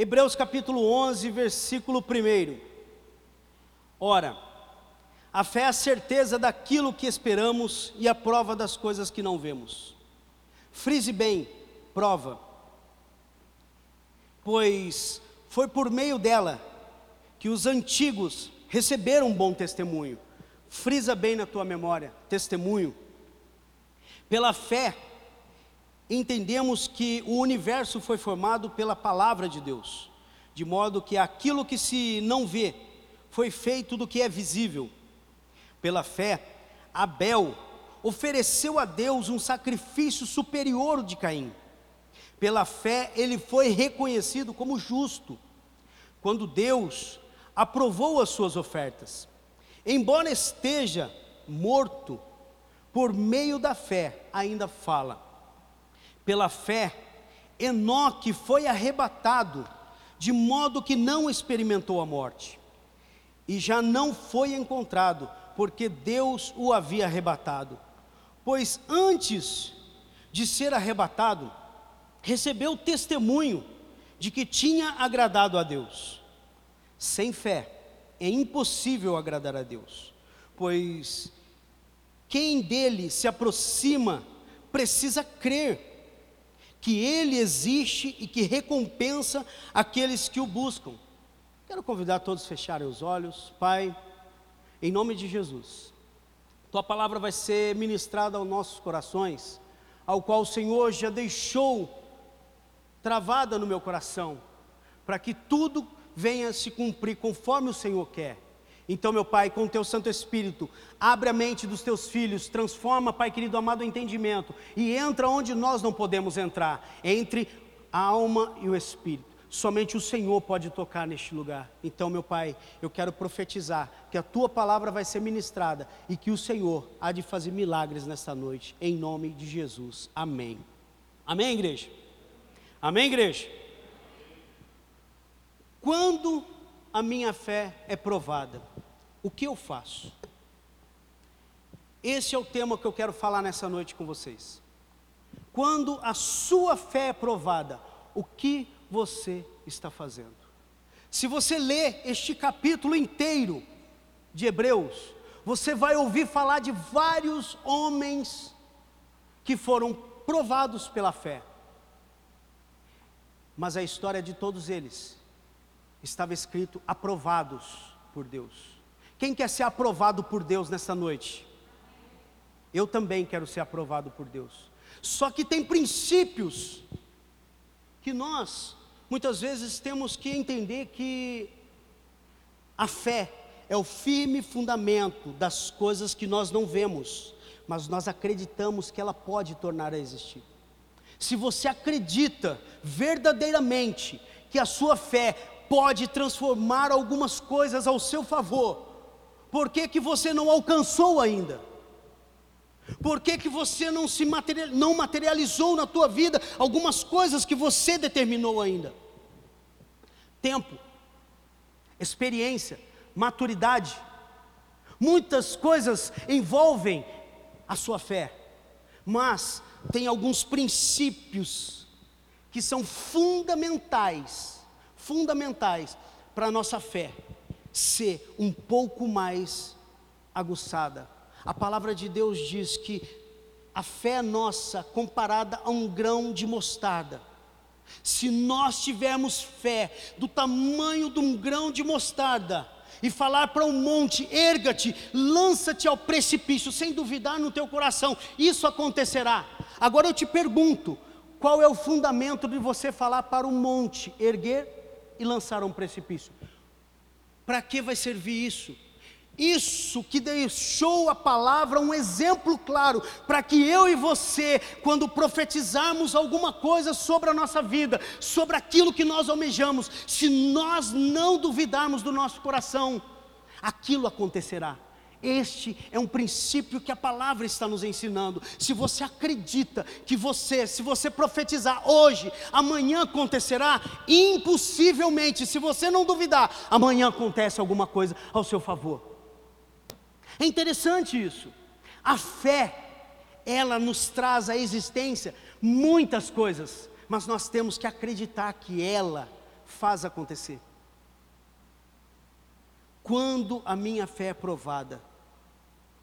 Hebreus capítulo 11, versículo 1. Ora, a fé é a certeza daquilo que esperamos e a prova das coisas que não vemos. Frise bem, prova, pois foi por meio dela que os antigos receberam um bom testemunho. Frisa bem na tua memória, testemunho. Pela fé, entendemos que o universo foi formado pela palavra de Deus, de modo que aquilo que se não vê foi feito do que é visível. Pela fé, Abel ofereceu a Deus um sacrifício superior de Caim. Pela fé, ele foi reconhecido como justo, quando Deus aprovou as suas ofertas. Embora esteja morto, por meio da fé ainda fala. Pela fé, Enoque foi arrebatado, de modo que não experimentou a morte, e já não foi encontrado, porque Deus o havia arrebatado. Pois antes de ser arrebatado, recebeu testemunho de que tinha agradado a Deus. Sem fé é impossível agradar a Deus, pois quem dele se aproxima precisa crer que ele existe e que recompensa aqueles que o buscam. Quero convidar todos a fecharem os olhos, Pai, em nome de Jesus. Tua palavra vai ser ministrada aos nossos corações, ao qual o Senhor já deixou travada no meu coração, para que tudo venha se cumprir conforme o Senhor quer. Então, meu Pai, com o teu Santo Espírito, abre a mente dos teus filhos, transforma, Pai querido amado, o entendimento e entra onde nós não podemos entrar, entre a alma e o espírito. Somente o Senhor pode tocar neste lugar. Então, meu Pai, eu quero profetizar que a tua palavra vai ser ministrada e que o Senhor há de fazer milagres nesta noite, em nome de Jesus. Amém. Amém, igreja? Amém, igreja? Quando a minha fé é provada, o que eu faço? Esse é o tema que eu quero falar nessa noite com vocês. Quando a sua fé é provada, o que você está fazendo? Se você ler este capítulo inteiro de Hebreus, você vai ouvir falar de vários homens que foram provados pela fé. Mas a história de todos eles estava escrito aprovados por Deus. Quem quer ser aprovado por Deus nessa noite? Eu também quero ser aprovado por Deus. Só que tem princípios que nós muitas vezes temos que entender que a fé é o firme fundamento das coisas que nós não vemos, mas nós acreditamos que ela pode tornar a existir. Se você acredita verdadeiramente que a sua fé pode transformar algumas coisas ao seu favor. Por que, que você não alcançou ainda? Por que, que você não se material, não materializou na tua vida algumas coisas que você determinou ainda? Tempo, experiência, maturidade. Muitas coisas envolvem a sua fé, mas tem alguns princípios que são fundamentais fundamentais para a nossa fé ser um pouco mais aguçada. A palavra de Deus diz que a fé nossa comparada a um grão de mostarda. Se nós tivermos fé do tamanho de um grão de mostarda e falar para um monte, erga-te, lança-te ao precipício, sem duvidar no teu coração, isso acontecerá. Agora eu te pergunto, qual é o fundamento de você falar para um monte, erguer e lançaram um precipício. Para que vai servir isso? Isso que deixou a palavra um exemplo claro, para que eu e você, quando profetizarmos alguma coisa sobre a nossa vida, sobre aquilo que nós almejamos, se nós não duvidarmos do nosso coração, aquilo acontecerá. Este é um princípio que a palavra está nos ensinando. Se você acredita que você, se você profetizar hoje, amanhã acontecerá, impossivelmente, se você não duvidar, amanhã acontece alguma coisa ao seu favor. É interessante isso. A fé, ela nos traz à existência muitas coisas, mas nós temos que acreditar que ela faz acontecer. Quando a minha fé é provada,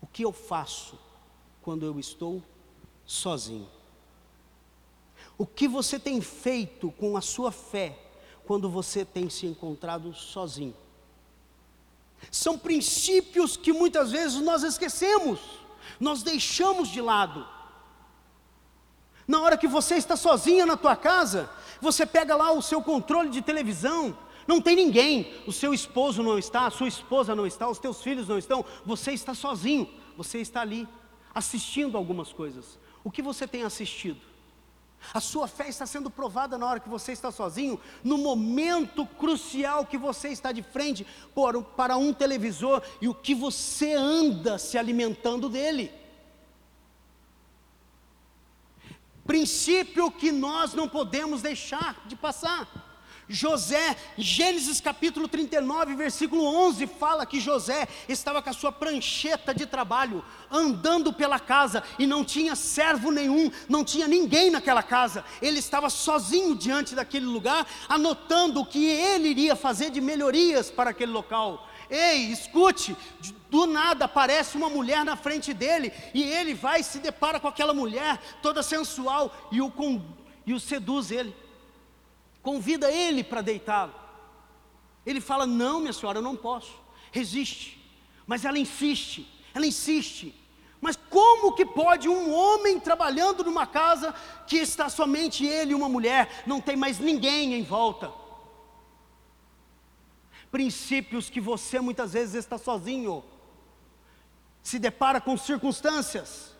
o que eu faço quando eu estou sozinho? O que você tem feito com a sua fé quando você tem se encontrado sozinho? São princípios que muitas vezes nós esquecemos, nós deixamos de lado. Na hora que você está sozinha na tua casa, você pega lá o seu controle de televisão, não tem ninguém, o seu esposo não está, a sua esposa não está, os teus filhos não estão, você está sozinho, você está ali assistindo algumas coisas. O que você tem assistido? A sua fé está sendo provada na hora que você está sozinho, no momento crucial que você está de frente por, para um televisor e o que você anda se alimentando dele. Princípio que nós não podemos deixar de passar. José, Gênesis capítulo 39, versículo 11, fala que José estava com a sua prancheta de trabalho, andando pela casa, e não tinha servo nenhum, não tinha ninguém naquela casa, ele estava sozinho diante daquele lugar, anotando o que ele iria fazer de melhorias para aquele local. Ei, escute, do nada aparece uma mulher na frente dele, e ele vai e se depara com aquela mulher, toda sensual, e o, e o seduz ele convida ele para deitá-lo. Ele fala: Não, minha senhora, eu não posso. Resiste. Mas ela insiste, ela insiste. Mas como que pode um homem trabalhando numa casa que está somente ele e uma mulher, não tem mais ninguém em volta? Princípios que você muitas vezes está sozinho, se depara com circunstâncias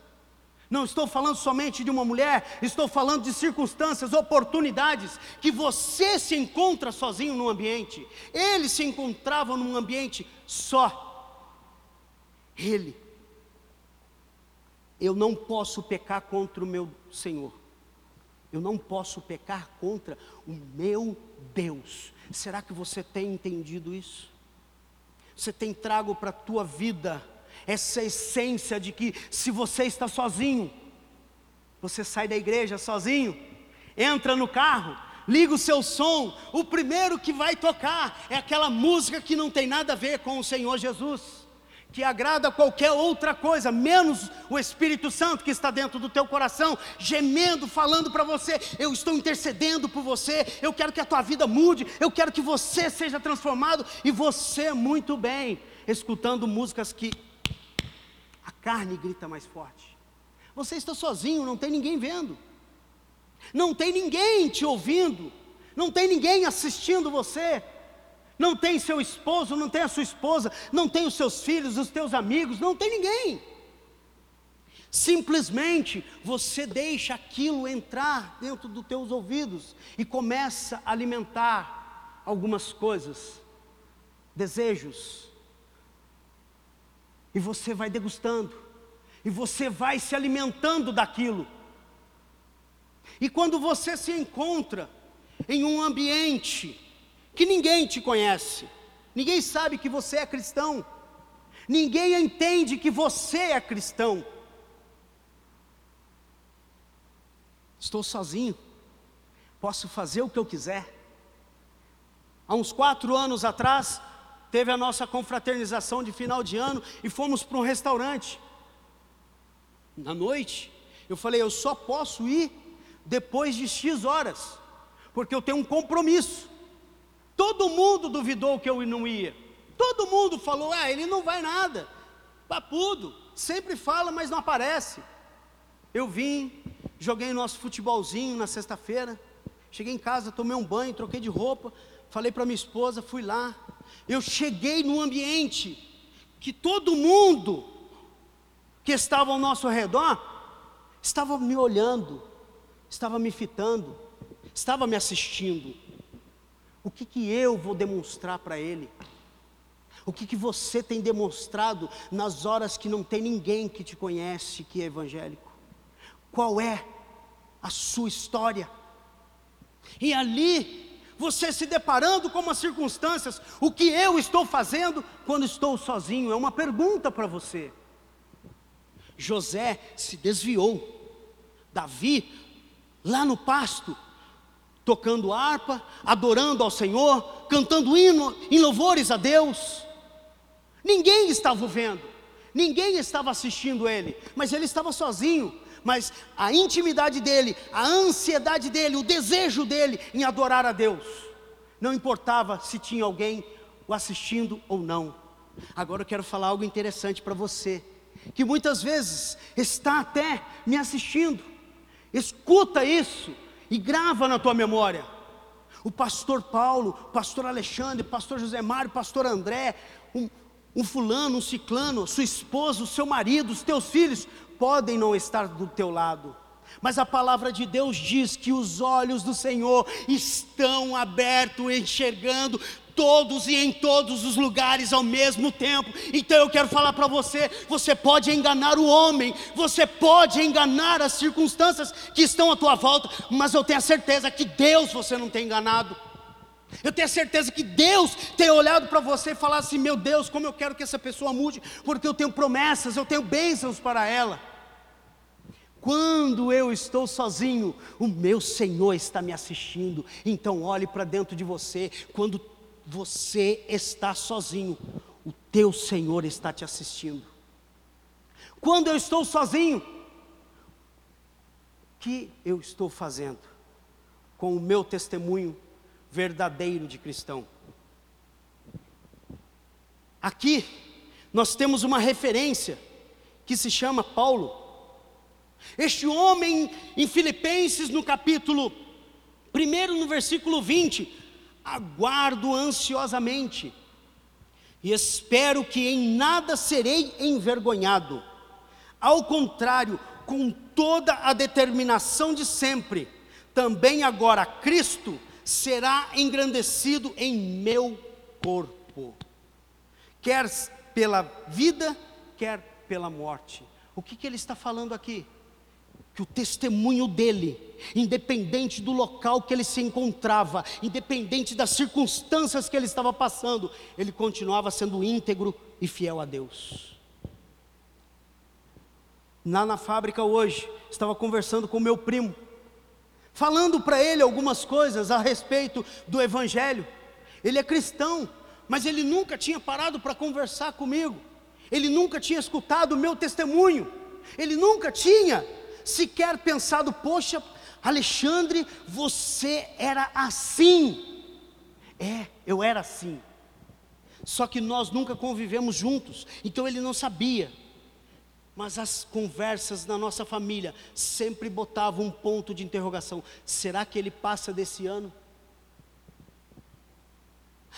não estou falando somente de uma mulher, estou falando de circunstâncias, oportunidades que você se encontra sozinho no ambiente. Ele se encontrava num ambiente só. Ele. Eu não posso pecar contra o meu Senhor. Eu não posso pecar contra o meu Deus. Será que você tem entendido isso? Você tem trago para a tua vida essa essência de que se você está sozinho, você sai da igreja sozinho, entra no carro, liga o seu som, o primeiro que vai tocar é aquela música que não tem nada a ver com o Senhor Jesus, que agrada qualquer outra coisa, menos o Espírito Santo que está dentro do teu coração, gemendo, falando para você: eu estou intercedendo por você, eu quero que a tua vida mude, eu quero que você seja transformado, e você muito bem, escutando músicas que carne grita mais forte. Você está sozinho, não tem ninguém vendo, não tem ninguém te ouvindo, não tem ninguém assistindo você, não tem seu esposo, não tem a sua esposa, não tem os seus filhos, os teus amigos, não tem ninguém. Simplesmente você deixa aquilo entrar dentro dos teus ouvidos e começa a alimentar algumas coisas, desejos, e você vai degustando, e você vai se alimentando daquilo. E quando você se encontra em um ambiente que ninguém te conhece, ninguém sabe que você é cristão, ninguém entende que você é cristão. Estou sozinho, posso fazer o que eu quiser. Há uns quatro anos atrás, teve a nossa confraternização de final de ano e fomos para um restaurante. Na noite, eu falei, eu só posso ir depois de X horas, porque eu tenho um compromisso. Todo mundo duvidou que eu não ia. Todo mundo falou, ah, ele não vai nada. Papudo, sempre fala, mas não aparece. Eu vim, joguei nosso futebolzinho na sexta-feira, cheguei em casa, tomei um banho, troquei de roupa, falei para minha esposa, fui lá, eu cheguei num ambiente que todo mundo que estava ao nosso redor estava me olhando, estava me fitando, estava me assistindo. O que, que eu vou demonstrar para ele? O que, que você tem demonstrado nas horas que não tem ninguém que te conhece que é evangélico? Qual é a sua história? E ali você se deparando com as circunstâncias, o que eu estou fazendo quando estou sozinho? É uma pergunta para você. José se desviou, Davi, lá no pasto, tocando harpa, adorando ao Senhor, cantando hino em louvores a Deus. Ninguém estava vendo, ninguém estava assistindo ele, mas ele estava sozinho. Mas a intimidade dele, a ansiedade dele, o desejo dele em adorar a Deus, não importava se tinha alguém o assistindo ou não. Agora eu quero falar algo interessante para você, que muitas vezes está até me assistindo. Escuta isso e grava na tua memória. O pastor Paulo, pastor Alexandre, pastor José Mário, pastor André, um, um fulano, um ciclano, sua esposa, o seu marido, os teus filhos podem não estar do teu lado. Mas a palavra de Deus diz que os olhos do Senhor estão abertos, enxergando todos e em todos os lugares ao mesmo tempo. Então eu quero falar para você: você pode enganar o homem, você pode enganar as circunstâncias que estão à tua volta, mas eu tenho a certeza que Deus você não tem enganado. Eu tenho certeza que Deus tem olhado para você e falado assim: meu Deus, como eu quero que essa pessoa mude, porque eu tenho promessas, eu tenho bênçãos para ela. Quando eu estou sozinho, o meu Senhor está me assistindo. Então olhe para dentro de você. Quando você está sozinho, o teu Senhor está te assistindo. Quando eu estou sozinho, o que eu estou fazendo com o meu testemunho verdadeiro de cristão? Aqui nós temos uma referência que se chama Paulo. Este homem em Filipenses, no capítulo 1, no versículo 20, aguardo ansiosamente e espero que em nada serei envergonhado. Ao contrário, com toda a determinação de sempre, também agora Cristo será engrandecido em meu corpo, quer pela vida, quer pela morte. O que, que ele está falando aqui? que o testemunho dele, independente do local que ele se encontrava, independente das circunstâncias que ele estava passando, ele continuava sendo íntegro e fiel a Deus. Lá na fábrica hoje, estava conversando com meu primo, falando para ele algumas coisas a respeito do Evangelho. Ele é cristão, mas ele nunca tinha parado para conversar comigo, ele nunca tinha escutado o meu testemunho, ele nunca tinha sequer pensado, poxa, Alexandre, você era assim. É, eu era assim. Só que nós nunca convivemos juntos, então ele não sabia. Mas as conversas na nossa família sempre botavam um ponto de interrogação: será que ele passa desse ano?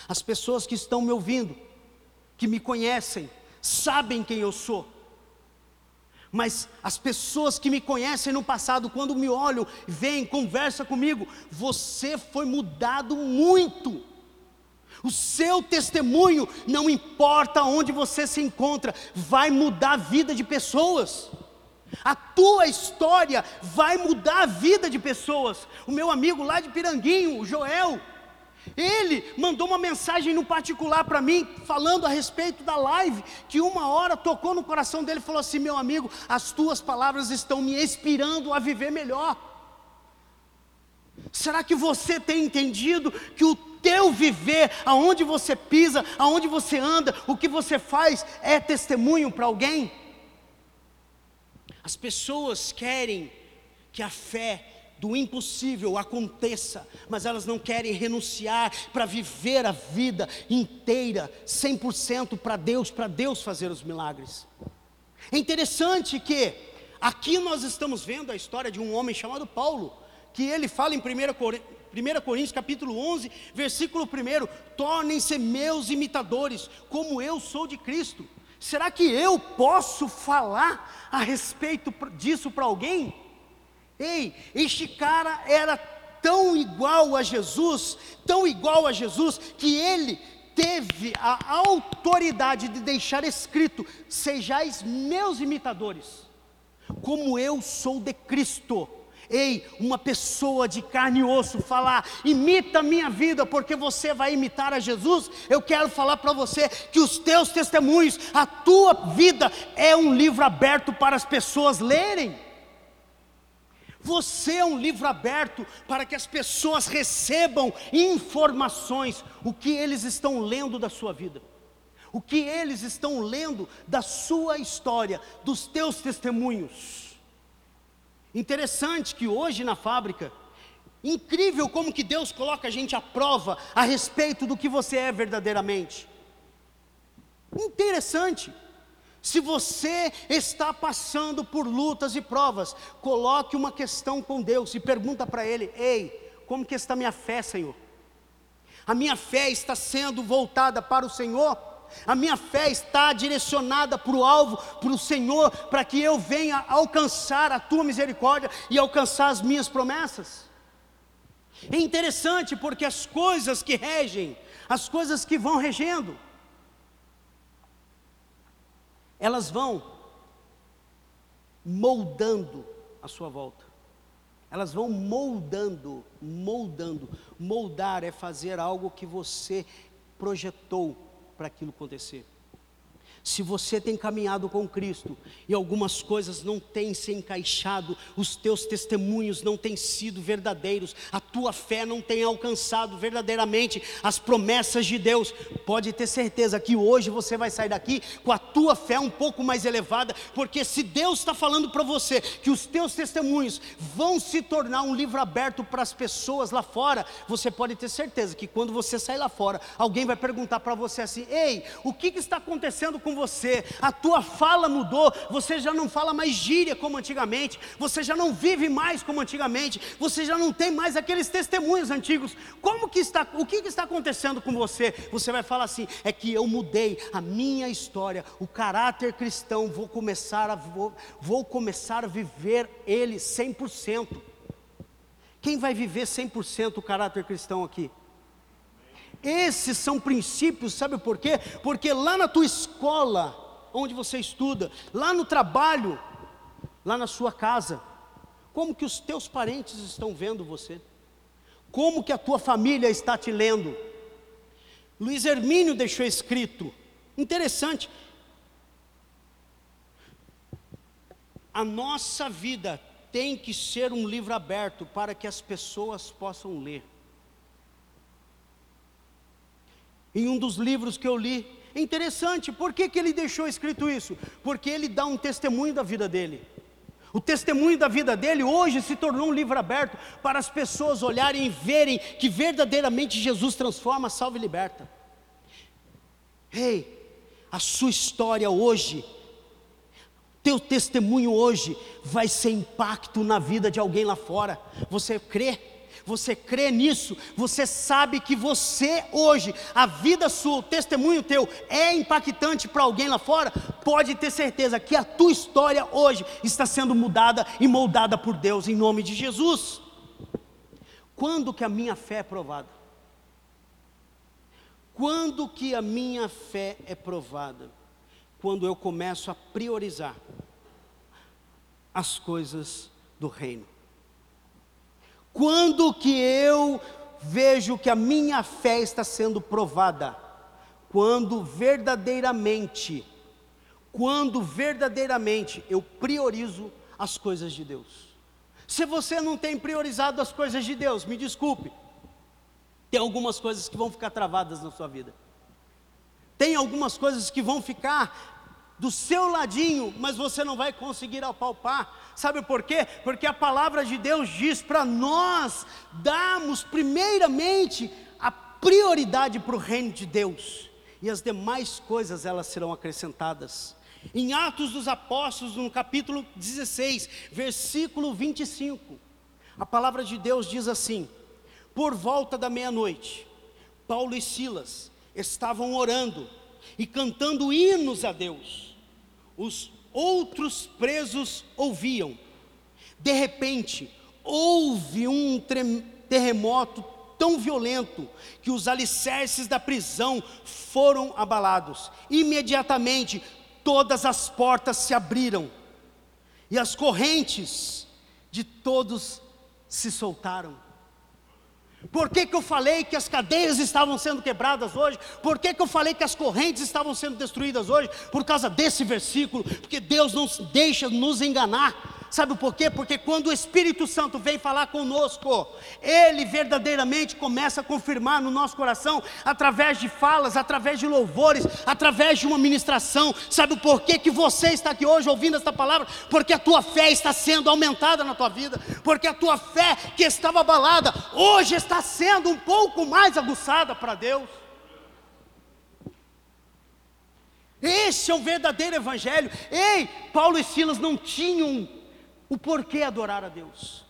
As pessoas que estão me ouvindo, que me conhecem, sabem quem eu sou. Mas as pessoas que me conhecem no passado, quando me olham, vêm, conversa comigo, você foi mudado muito. O seu testemunho, não importa onde você se encontra, vai mudar a vida de pessoas. A tua história vai mudar a vida de pessoas. O meu amigo lá de Piranguinho, o Joel, ele mandou uma mensagem no particular para mim, falando a respeito da live, que uma hora tocou no coração dele e falou assim: Meu amigo, as tuas palavras estão me inspirando a viver melhor. Será que você tem entendido que o teu viver, aonde você pisa, aonde você anda, o que você faz, é testemunho para alguém? As pessoas querem que a fé do impossível aconteça, mas elas não querem renunciar para viver a vida inteira, 100% para Deus, para Deus fazer os milagres. É interessante que aqui nós estamos vendo a história de um homem chamado Paulo, que ele fala em 1 Coríntios capítulo 11, versículo 1, tornem-se meus imitadores, como eu sou de Cristo. Será que eu posso falar a respeito disso para alguém? Ei, este cara era tão igual a Jesus, tão igual a Jesus, que ele teve a autoridade de deixar escrito: Sejais meus imitadores, como eu sou de Cristo. Ei, uma pessoa de carne e osso falar, imita a minha vida, porque você vai imitar a Jesus. Eu quero falar para você que os teus testemunhos, a tua vida é um livro aberto para as pessoas lerem. Você é um livro aberto para que as pessoas recebam informações, o que eles estão lendo da sua vida, o que eles estão lendo da sua história, dos teus testemunhos. Interessante que hoje na fábrica, incrível como que Deus coloca a gente à prova a respeito do que você é verdadeiramente. Interessante. Se você está passando por lutas e provas, coloque uma questão com Deus e pergunta para Ele: Ei, como que está minha fé, Senhor? A minha fé está sendo voltada para o Senhor? A minha fé está direcionada para o alvo, para o Senhor, para que eu venha alcançar a tua misericórdia e alcançar as minhas promessas? É interessante porque as coisas que regem, as coisas que vão regendo, elas vão moldando a sua volta. Elas vão moldando, moldando. Moldar é fazer algo que você projetou para aquilo acontecer. Se você tem caminhado com Cristo e algumas coisas não têm se encaixado, os teus testemunhos não têm sido verdadeiros, a tua fé não tem alcançado verdadeiramente as promessas de Deus, pode ter certeza que hoje você vai sair daqui com a tua fé um pouco mais elevada, porque se Deus está falando para você que os teus testemunhos vão se tornar um livro aberto para as pessoas lá fora, você pode ter certeza que quando você sair lá fora, alguém vai perguntar para você assim: ei, o que, que está acontecendo com com você, a tua fala mudou, você já não fala mais gíria como antigamente, você já não vive mais como antigamente, você já não tem mais aqueles testemunhos antigos. Como que está, o que, que está acontecendo com você? Você vai falar assim: é que eu mudei a minha história, o caráter cristão, vou começar a, vou, vou começar a viver ele 100%. Quem vai viver 100% o caráter cristão aqui? Esses são princípios, sabe por quê? Porque lá na tua escola, onde você estuda, lá no trabalho, lá na sua casa, como que os teus parentes estão vendo você? Como que a tua família está te lendo? Luiz Hermínio deixou escrito, interessante, a nossa vida tem que ser um livro aberto para que as pessoas possam ler. Em um dos livros que eu li. É interessante, por que, que ele deixou escrito isso? Porque ele dá um testemunho da vida dele. O testemunho da vida dele hoje se tornou um livro aberto para as pessoas olharem e verem que verdadeiramente Jesus transforma, salva e liberta. Ei, a sua história hoje, teu testemunho hoje vai ser impacto na vida de alguém lá fora. Você crê? Você crê nisso, você sabe que você hoje, a vida sua, o testemunho teu é impactante para alguém lá fora, pode ter certeza que a tua história hoje está sendo mudada e moldada por Deus em nome de Jesus. Quando que a minha fé é provada? Quando que a minha fé é provada? Quando eu começo a priorizar as coisas do reino. Quando que eu vejo que a minha fé está sendo provada? Quando verdadeiramente, quando verdadeiramente eu priorizo as coisas de Deus. Se você não tem priorizado as coisas de Deus, me desculpe, tem algumas coisas que vão ficar travadas na sua vida. Tem algumas coisas que vão ficar do seu ladinho, mas você não vai conseguir apalpar. Sabe por quê? Porque a palavra de Deus diz para nós darmos primeiramente a prioridade para o reino de Deus, e as demais coisas elas serão acrescentadas. Em Atos dos Apóstolos, no capítulo 16, versículo 25, a palavra de Deus diz assim: Por volta da meia-noite, Paulo e Silas estavam orando e cantando hinos a Deus os outros presos ouviam. De repente, houve um terremoto tão violento que os alicerces da prisão foram abalados. Imediatamente, todas as portas se abriram e as correntes de todos se soltaram. Por que, que eu falei que as cadeias estavam sendo quebradas hoje? Por que, que eu falei que as correntes estavam sendo destruídas hoje? Por causa desse versículo, porque Deus não deixa nos enganar. Sabe por quê? Porque quando o Espírito Santo vem falar conosco, ele verdadeiramente começa a confirmar no nosso coração, através de falas, através de louvores, através de uma ministração. Sabe por quê que você está aqui hoje ouvindo esta palavra? Porque a tua fé está sendo aumentada na tua vida, porque a tua fé que estava abalada, hoje está sendo um pouco mais aguçada para Deus. Esse é o verdadeiro evangelho. Ei, Paulo e Silas não tinham o porquê adorar a Deus.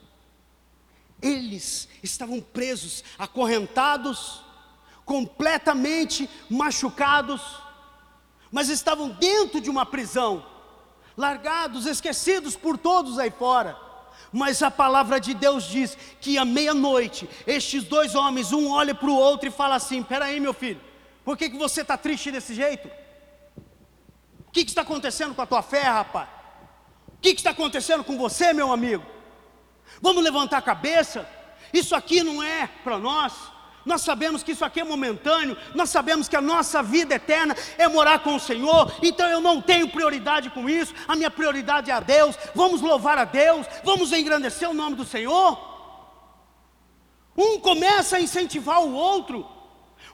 Eles estavam presos, acorrentados, completamente machucados, mas estavam dentro de uma prisão, largados, esquecidos por todos aí fora. Mas a palavra de Deus diz que à meia-noite, estes dois homens, um olha para o outro e fala assim: Peraí, meu filho, por que, que você está triste desse jeito? O que, que está acontecendo com a tua fé, rapaz? O que, está acontecendo com você, meu amigo? Vamos levantar a cabeça. Isso aqui não é para nós. Nós sabemos que isso aqui é momentâneo, nós sabemos que a nossa vida eterna é morar com o Senhor, então eu não tenho prioridade com isso, a minha prioridade é a Deus. Vamos louvar a Deus, vamos engrandecer o nome do Senhor. Um começa a incentivar o outro,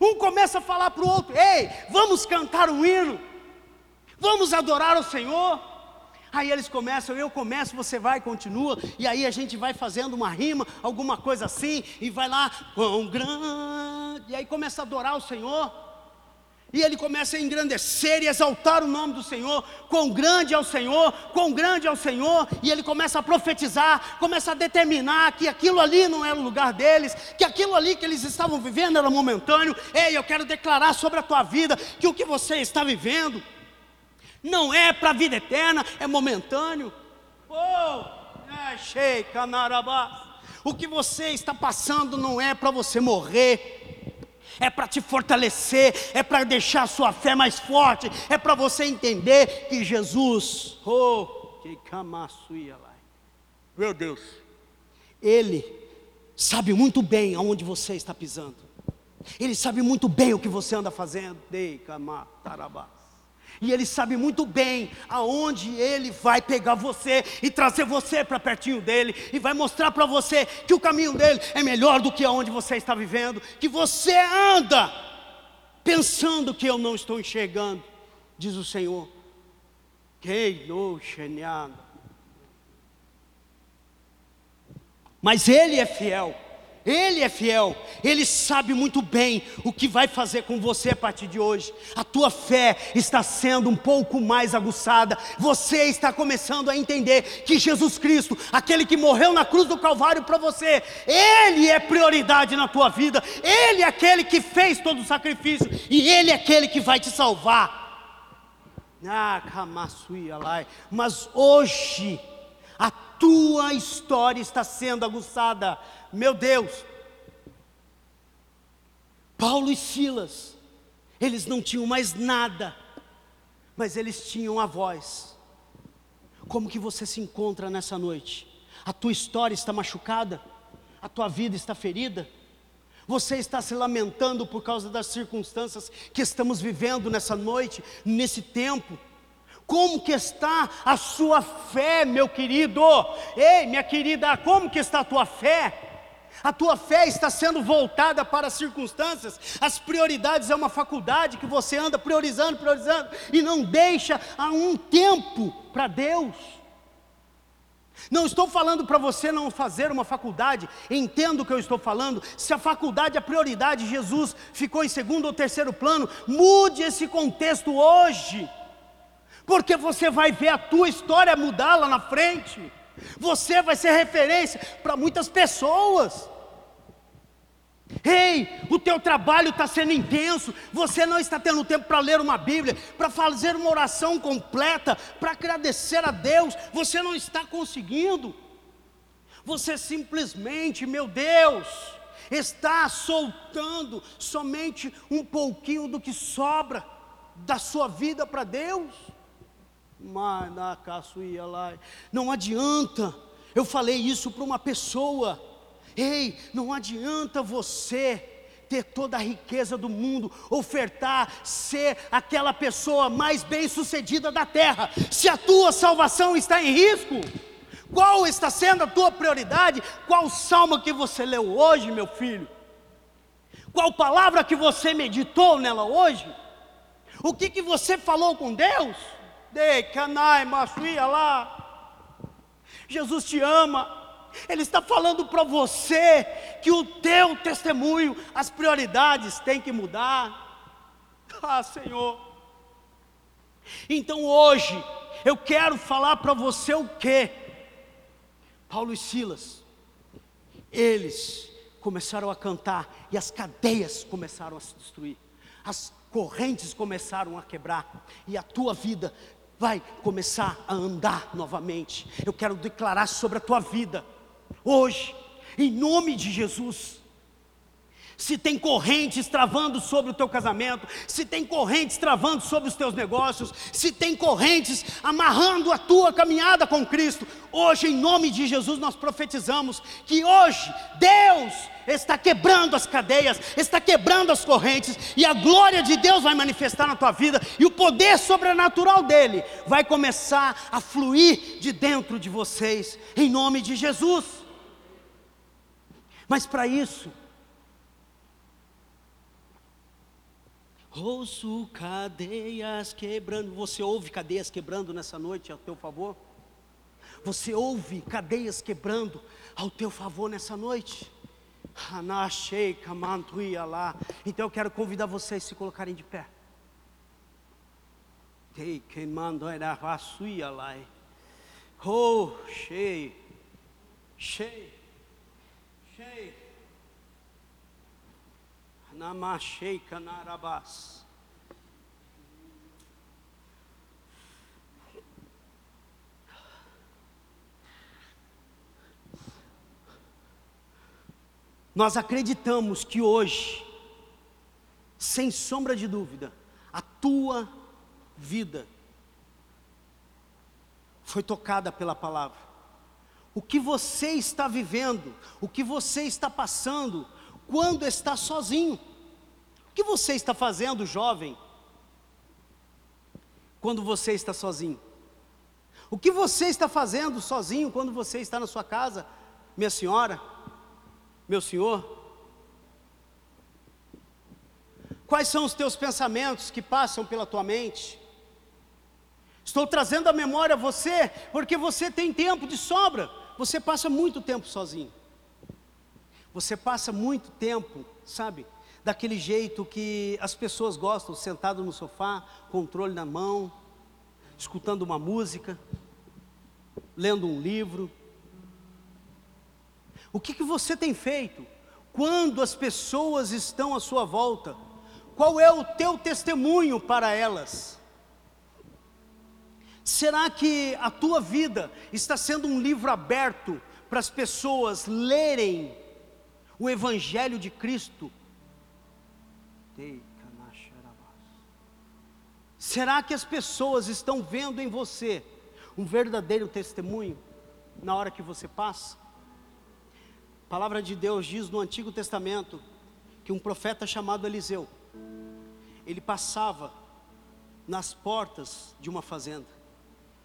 um começa a falar para o outro: ei, vamos cantar um hino. Vamos adorar o Senhor. Aí eles começam, eu começo, você vai, continua, e aí a gente vai fazendo uma rima, alguma coisa assim, e vai lá, quão grande, e aí começa a adorar o Senhor, e ele começa a engrandecer e exaltar o nome do Senhor, quão grande é o Senhor, quão grande é o Senhor, e ele começa a profetizar, começa a determinar que aquilo ali não era o lugar deles, que aquilo ali que eles estavam vivendo era momentâneo, ei, eu quero declarar sobre a tua vida que o que você está vivendo, não é para a vida eterna, é momentâneo. Oh, é o que você está passando não é para você morrer, é para te fortalecer, é para deixar a sua fé mais forte, é para você entender que Jesus, oh, que meu Deus, Ele sabe muito bem aonde você está pisando, Ele sabe muito bem o que você anda fazendo, Dei, Tarabá. E ele sabe muito bem aonde ele vai pegar você e trazer você para pertinho dele e vai mostrar para você que o caminho dele é melhor do que aonde você está vivendo, que você anda pensando que eu não estou enxergando, diz o Senhor. Mas ele é fiel. Ele é fiel, Ele sabe muito bem o que vai fazer com você a partir de hoje. A tua fé está sendo um pouco mais aguçada. Você está começando a entender que Jesus Cristo, aquele que morreu na cruz do Calvário para você, Ele é prioridade na tua vida. Ele é aquele que fez todo o sacrifício e Ele é aquele que vai te salvar. Ah, mas hoje a tua história está sendo aguçada meu Deus. Paulo e Silas, eles não tinham mais nada, mas eles tinham a voz. Como que você se encontra nessa noite? A tua história está machucada? A tua vida está ferida? Você está se lamentando por causa das circunstâncias que estamos vivendo nessa noite, nesse tempo? Como que está a sua fé, meu querido? Ei, minha querida, como que está a tua fé? A tua fé está sendo voltada para as circunstâncias, as prioridades é uma faculdade que você anda priorizando, priorizando e não deixa a um tempo para Deus. Não estou falando para você não fazer uma faculdade, entendo o que eu estou falando. Se a faculdade é prioridade, Jesus ficou em segundo ou terceiro plano, mude esse contexto hoje, porque você vai ver a tua história mudar lá na frente. Você vai ser referência para muitas pessoas. Ei, o teu trabalho está sendo intenso, você não está tendo tempo para ler uma Bíblia, para fazer uma oração completa, para agradecer a Deus, você não está conseguindo. Você simplesmente, meu Deus, está soltando somente um pouquinho do que sobra da sua vida para Deus. Não adianta. Eu falei isso para uma pessoa. Ei, não adianta você ter toda a riqueza do mundo, ofertar, ser aquela pessoa mais bem-sucedida da terra, se a tua salvação está em risco. Qual está sendo a tua prioridade? Qual salmo que você leu hoje, meu filho? Qual palavra que você meditou nela hoje? O que que você falou com Deus? De canai, machuia lá. Jesus te ama. Ele está falando para você que o teu testemunho, as prioridades têm que mudar. Ah, Senhor. Então hoje eu quero falar para você o que? Paulo e Silas, eles começaram a cantar e as cadeias começaram a se destruir, as correntes começaram a quebrar e a tua vida vai começar a andar novamente. Eu quero declarar sobre a tua vida hoje, em nome de Jesus se tem correntes travando sobre o teu casamento, se tem correntes travando sobre os teus negócios, se tem correntes amarrando a tua caminhada com Cristo, hoje, em nome de Jesus, nós profetizamos que hoje Deus está quebrando as cadeias, está quebrando as correntes, e a glória de Deus vai manifestar na tua vida, e o poder sobrenatural dele vai começar a fluir de dentro de vocês, em nome de Jesus. Mas para isso, Ouço cadeias quebrando. Você ouve cadeias quebrando nessa noite ao teu favor? Você ouve cadeias quebrando ao teu favor nessa noite? lá. Então eu quero convidar vocês a se colocarem de pé. Oh, cheio, cheio, cheio. Namashei Kanarabas. Nós acreditamos que hoje, sem sombra de dúvida, a tua vida foi tocada pela palavra. O que você está vivendo, o que você está passando, quando está sozinho. O que você está fazendo, jovem, quando você está sozinho? O que você está fazendo sozinho quando você está na sua casa, minha senhora, meu senhor? Quais são os teus pensamentos que passam pela tua mente? Estou trazendo a memória a você, porque você tem tempo de sobra, você passa muito tempo sozinho. Você passa muito tempo, sabe, daquele jeito que as pessoas gostam, sentado no sofá, controle na mão, escutando uma música, lendo um livro. O que, que você tem feito quando as pessoas estão à sua volta? Qual é o teu testemunho para elas? Será que a tua vida está sendo um livro aberto para as pessoas lerem o Evangelho de Cristo. Será que as pessoas estão vendo em você um verdadeiro testemunho na hora que você passa? A palavra de Deus diz no Antigo Testamento que um profeta chamado Eliseu, ele passava nas portas de uma fazenda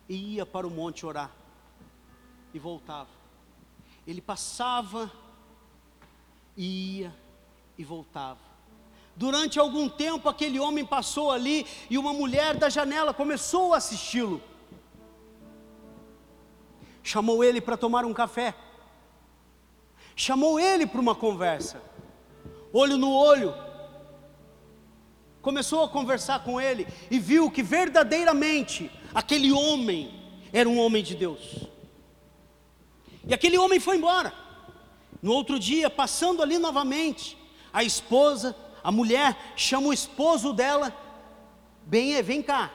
e ia para o monte orar e voltava. Ele passava ia e voltava. Durante algum tempo, aquele homem passou ali e uma mulher da janela começou a assisti-lo. Chamou ele para tomar um café. Chamou ele para uma conversa. Olho no olho. Começou a conversar com ele e viu que verdadeiramente aquele homem era um homem de Deus. E aquele homem foi embora. No outro dia, passando ali novamente, a esposa, a mulher, chama o esposo dela, bem, vem cá.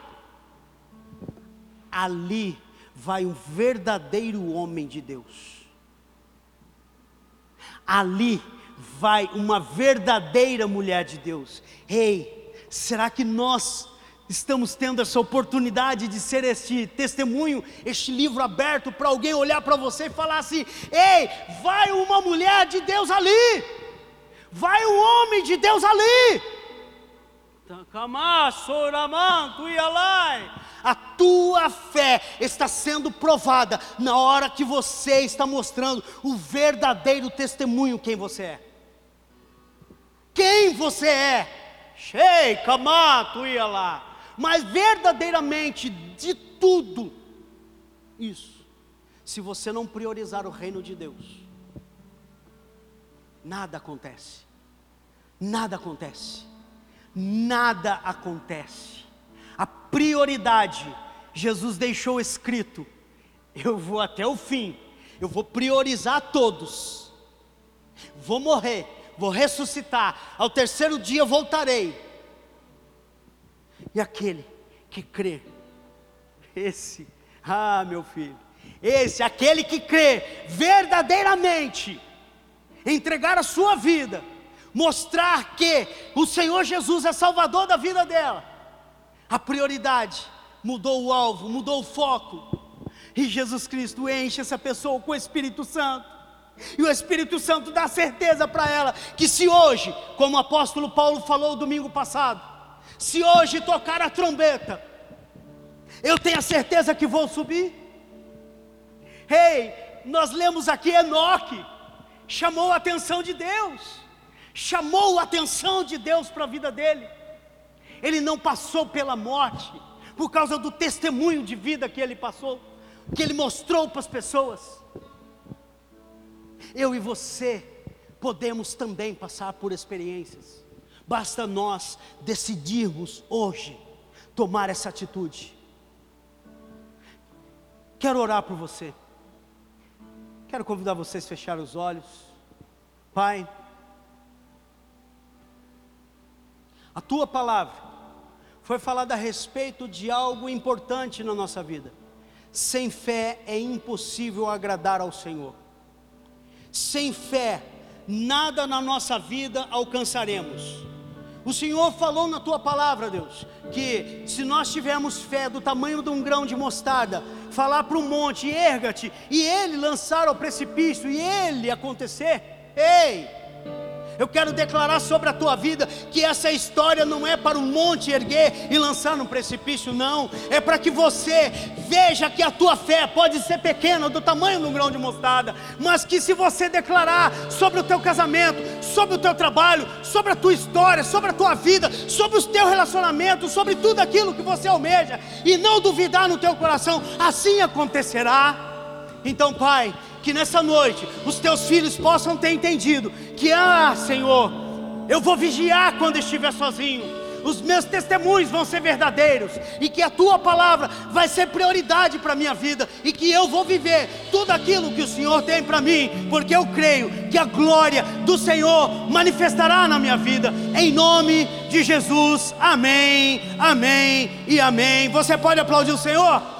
Ali vai um verdadeiro homem de Deus. Ali vai uma verdadeira mulher de Deus. Ei, será que nós estamos tendo essa oportunidade de ser este testemunho, este livro aberto para alguém olhar para você e falar assim: ei, vai uma mulher de Deus ali, vai um homem de Deus ali. A tua fé está sendo provada na hora que você está mostrando o verdadeiro testemunho quem você é. Quem você é? Shei, tu ia lá. Mas verdadeiramente de tudo isso, se você não priorizar o reino de Deus, nada acontece. Nada acontece. Nada acontece. A prioridade, Jesus deixou escrito: eu vou até o fim, eu vou priorizar todos. Vou morrer, vou ressuscitar, ao terceiro dia voltarei. E aquele que crê, esse, ah, meu filho, esse, aquele que crê verdadeiramente, entregar a sua vida, mostrar que o Senhor Jesus é Salvador da vida dela, a prioridade mudou o alvo, mudou o foco, e Jesus Cristo enche essa pessoa com o Espírito Santo. E o Espírito Santo dá certeza para ela que se hoje, como o apóstolo Paulo falou domingo passado, se hoje tocar a trombeta, eu tenho a certeza que vou subir. Ei, hey, nós lemos aqui Enoque, chamou a atenção de Deus, chamou a atenção de Deus para a vida dele. Ele não passou pela morte por causa do testemunho de vida que ele passou, que ele mostrou para as pessoas. Eu e você podemos também passar por experiências, basta nós decidirmos hoje tomar essa atitude. Quero orar por você. Quero convidar vocês a fechar os olhos. Pai, a tua palavra foi falada a respeito de algo importante na nossa vida. Sem fé é impossível agradar ao Senhor. Sem fé, nada na nossa vida alcançaremos. O Senhor falou na tua palavra, Deus, que se nós tivermos fé do tamanho de um grão de mostarda, falar para o monte, erga-te, e ele lançar ao precipício, e ele acontecer, ei, eu quero declarar sobre a tua vida que essa história não é para o monte erguer e lançar no precipício, não. É para que você veja que a tua fé pode ser pequena, do tamanho de um grão de mostarda, mas que se você declarar sobre o teu casamento, sobre o teu trabalho, sobre a tua história, sobre a tua vida, sobre os teus relacionamentos, sobre tudo aquilo que você almeja, e não duvidar no teu coração, assim acontecerá. Então, Pai, que nessa noite os teus filhos possam ter entendido que, ah, Senhor, eu vou vigiar quando estiver sozinho, os meus testemunhos vão ser verdadeiros, e que a tua palavra vai ser prioridade para a minha vida, e que eu vou viver tudo aquilo que o Senhor tem para mim, porque eu creio que a glória do Senhor manifestará na minha vida, em nome de Jesus, amém, amém e amém. Você pode aplaudir o Senhor?